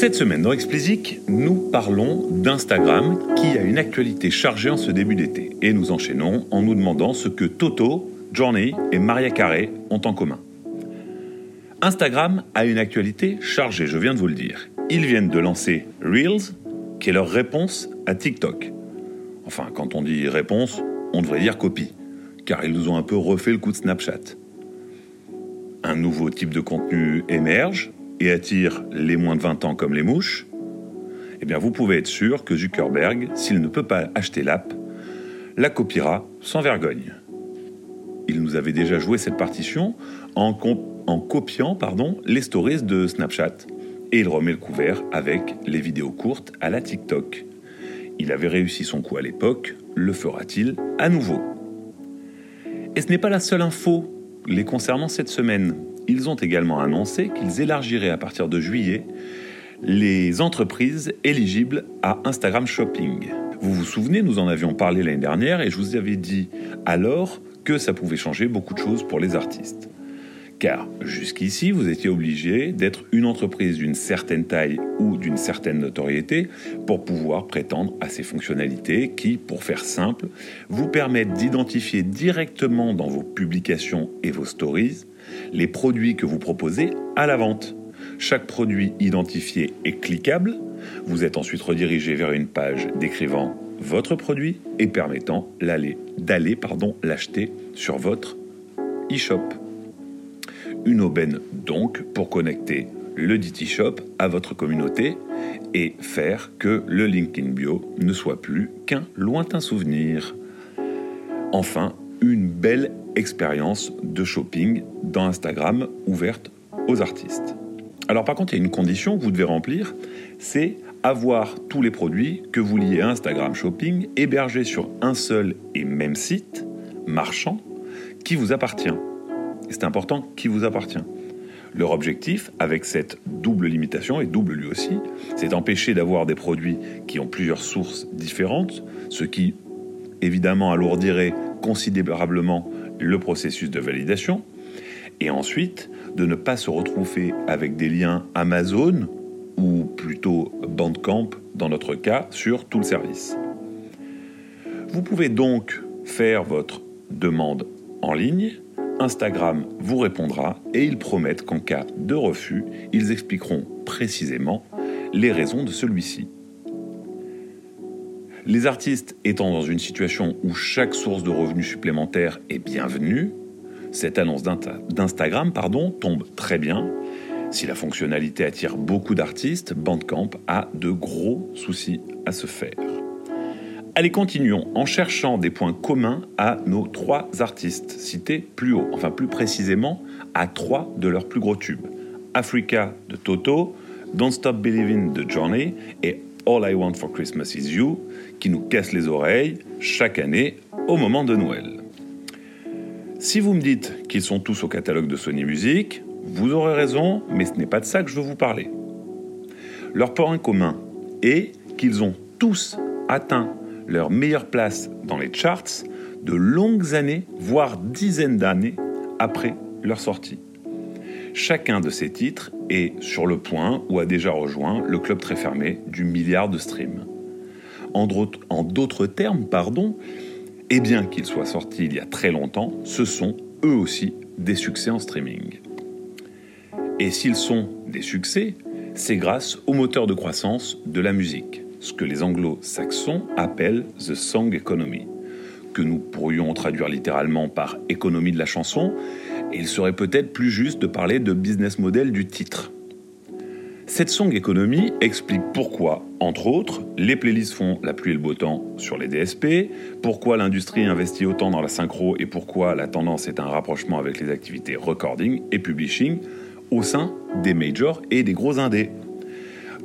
Cette semaine dans Explicit, nous parlons d'Instagram qui a une actualité chargée en ce début d'été. Et nous enchaînons en nous demandant ce que Toto, Johnny et Maria Carey ont en commun. Instagram a une actualité chargée, je viens de vous le dire. Ils viennent de lancer Reels, qui est leur réponse à TikTok. Enfin, quand on dit réponse, on devrait dire copie, car ils nous ont un peu refait le coup de Snapchat. Un nouveau type de contenu émerge et attire les moins de 20 ans comme les mouches. Eh bien, vous pouvez être sûr que Zuckerberg, s'il ne peut pas acheter l'app, la copiera sans vergogne. Il nous avait déjà joué cette partition en, en copiant pardon, les stories de Snapchat. Et il remet le couvert avec les vidéos courtes à la TikTok. Il avait réussi son coup à l'époque, le fera-t-il à nouveau? Et ce n'est pas la seule info les concernant cette semaine. Ils ont également annoncé qu'ils élargiraient à partir de juillet les entreprises éligibles à Instagram Shopping. Vous vous souvenez, nous en avions parlé l'année dernière et je vous avais dit alors que ça pouvait changer beaucoup de choses pour les artistes. Car jusqu'ici, vous étiez obligé d'être une entreprise d'une certaine taille ou d'une certaine notoriété pour pouvoir prétendre à ces fonctionnalités qui, pour faire simple, vous permettent d'identifier directement dans vos publications et vos stories les produits que vous proposez à la vente. Chaque produit identifié est cliquable. Vous êtes ensuite redirigé vers une page décrivant votre produit et permettant d'aller l'acheter sur votre e-shop. Une aubaine donc pour connecter le Ditty Shop à votre communauté et faire que le LinkedIn Bio ne soit plus qu'un lointain souvenir. Enfin, une belle expérience de shopping dans Instagram ouverte aux artistes. Alors par contre, il y a une condition que vous devez remplir, c'est avoir tous les produits que vous liez à Instagram Shopping hébergés sur un seul et même site marchand qui vous appartient c'est important qui vous appartient. Leur objectif, avec cette double limitation, et double lui aussi, c'est d'empêcher d'avoir des produits qui ont plusieurs sources différentes, ce qui, évidemment, alourdirait considérablement le processus de validation, et ensuite de ne pas se retrouver avec des liens Amazon, ou plutôt Bandcamp dans notre cas, sur tout le service. Vous pouvez donc faire votre demande en ligne Instagram vous répondra et ils promettent qu'en cas de refus, ils expliqueront précisément les raisons de celui-ci. Les artistes étant dans une situation où chaque source de revenus supplémentaire est bienvenue, cette annonce d'Instagram tombe très bien. Si la fonctionnalité attire beaucoup d'artistes, Bandcamp a de gros soucis à se faire. Allez, continuons en cherchant des points communs à nos trois artistes cités plus haut, enfin plus précisément à trois de leurs plus gros tubes. Africa de Toto, Don't Stop Believing de Johnny et All I Want for Christmas Is You, qui nous cassent les oreilles chaque année au moment de Noël. Si vous me dites qu'ils sont tous au catalogue de Sony Music, vous aurez raison, mais ce n'est pas de ça que je veux vous parler. Leur point commun est qu'ils ont tous atteint leur meilleure place dans les charts de longues années, voire dizaines d'années après leur sortie. Chacun de ces titres est sur le point ou a déjà rejoint le club très fermé du milliard de streams. En d'autres termes, pardon, et bien qu'ils soient sortis il y a très longtemps, ce sont eux aussi des succès en streaming. Et s'ils sont des succès, c'est grâce au moteur de croissance de la musique ce que les anglo-saxons appellent the song economy, que nous pourrions traduire littéralement par économie de la chanson, et il serait peut-être plus juste de parler de business model du titre. Cette song economy explique pourquoi, entre autres, les playlists font la pluie et le beau temps sur les DSP, pourquoi l'industrie investit autant dans la synchro et pourquoi la tendance est un rapprochement avec les activités recording et publishing au sein des majors et des gros indés.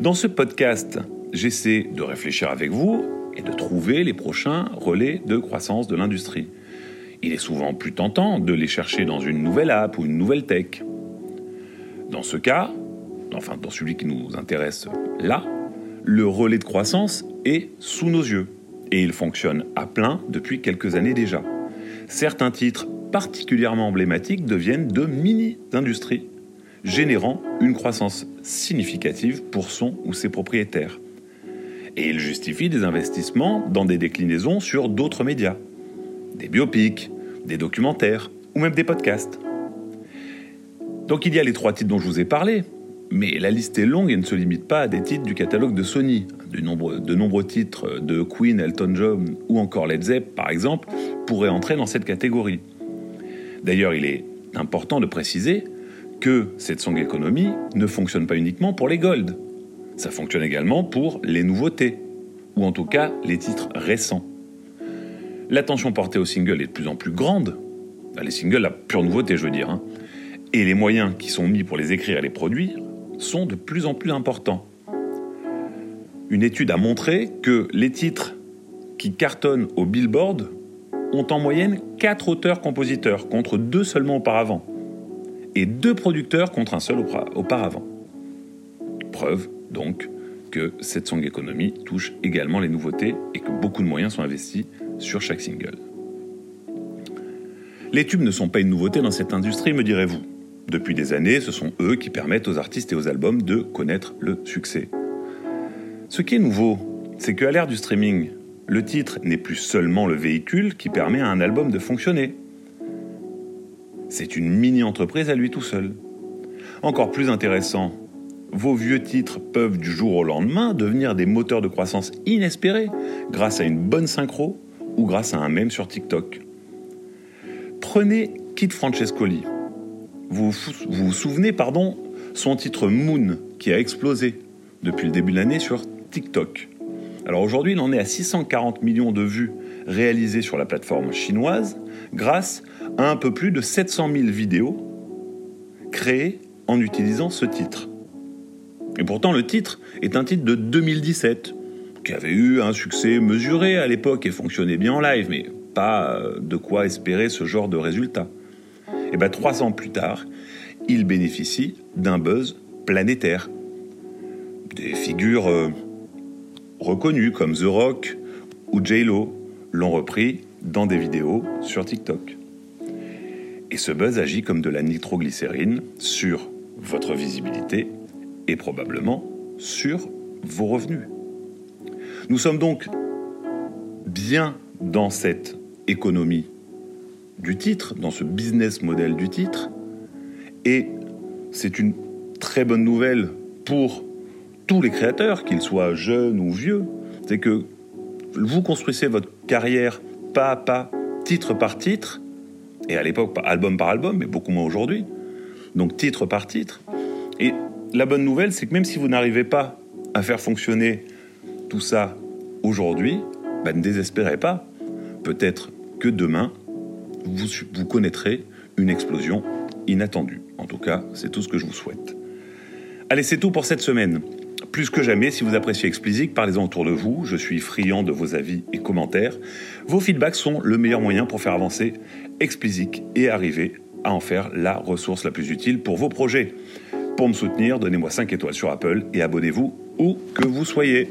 Dans ce podcast, j'essaie de réfléchir avec vous et de trouver les prochains relais de croissance de l'industrie. Il est souvent plus tentant de les chercher dans une nouvelle app ou une nouvelle tech. Dans ce cas, enfin dans celui qui nous intéresse là, le relais de croissance est sous nos yeux et il fonctionne à plein depuis quelques années déjà. Certains titres particulièrement emblématiques deviennent de mini-industries. générant une croissance significative pour son ou ses propriétaires. Et il justifie des investissements dans des déclinaisons sur d'autres médias, des biopics, des documentaires ou même des podcasts. Donc il y a les trois titres dont je vous ai parlé, mais la liste est longue et ne se limite pas à des titres du catalogue de Sony. De nombreux, titres de Queen, Elton John ou encore Led Zepp, par exemple, pourraient entrer dans cette catégorie. D'ailleurs, il est important de préciser que cette song economy ne fonctionne pas uniquement pour les gold. Ça fonctionne également pour les nouveautés, ou en tout cas les titres récents. L'attention portée aux singles est de plus en plus grande. Les singles, la pure nouveauté, je veux dire. Hein. Et les moyens qui sont mis pour les écrire et les produire sont de plus en plus importants. Une étude a montré que les titres qui cartonnent au Billboard ont en moyenne 4 auteurs-compositeurs contre 2 seulement auparavant, et 2 producteurs contre un seul auparavant. Preuve, donc, que cette song economy touche également les nouveautés et que beaucoup de moyens sont investis sur chaque single. Les tubes ne sont pas une nouveauté dans cette industrie, me direz-vous. Depuis des années, ce sont eux qui permettent aux artistes et aux albums de connaître le succès. Ce qui est nouveau, c'est qu'à l'ère du streaming, le titre n'est plus seulement le véhicule qui permet à un album de fonctionner. C'est une mini-entreprise à lui tout seul. Encore plus intéressant, vos vieux titres peuvent du jour au lendemain devenir des moteurs de croissance inespérés grâce à une bonne synchro ou grâce à un mème sur TikTok. Prenez Kid Francescoli, vous vous, souvenez, pardon, son titre Moon, qui a explosé depuis le début de l'année sur TikTok. Alors aujourd'hui, il en est à 640 millions de vues réalisées sur la plateforme chinoise grâce à un peu plus de 700 000 vidéos créées en utilisant ce titre. Et pourtant, le titre est un titre de 2017 qui avait eu un succès mesuré à l'époque et fonctionnait bien en live, mais pas euh, de quoi espérer ce genre de résultat. Et bien trois ans plus tard, il bénéficie d'un buzz planétaire. Des figures euh, reconnues comme The Rock ou J-Lo l'ont repris dans des vidéos sur TikTok. Et ce buzz agit comme de la nitroglycérine sur votre visibilité et probablement sur vos revenus. Nous sommes donc bien dans cette économie du titre, dans ce business model du titre. Et c'est une très bonne nouvelle pour tous les créateurs, qu'ils soient jeunes ou vieux. C'est que vous construisez votre carrière pas à pas, titre par titre, et à l'époque album par album, mais beaucoup moins aujourd'hui. Donc titre par titre. Et la bonne nouvelle, c'est que même si vous n'arrivez pas à faire fonctionner tout ça aujourd'hui, bah, ne désespérez pas. Peut-être que demain, vous, connaîtrez une explosion inattendue. En tout cas, c'est tout ce que je vous souhaite. Allez, c'est tout pour cette semaine. Plus que jamais, si vous appréciez Explicit, parlez-en autour de vous. Je suis friand de vos avis et commentaires. Vos feedbacks sont le meilleur moyen pour faire avancer Explicit et arriver à en faire la ressource la plus utile pour vos projets. Pour me soutenir, donnez-moi 5 étoiles sur Apple et abonnez-vous où que vous soyez.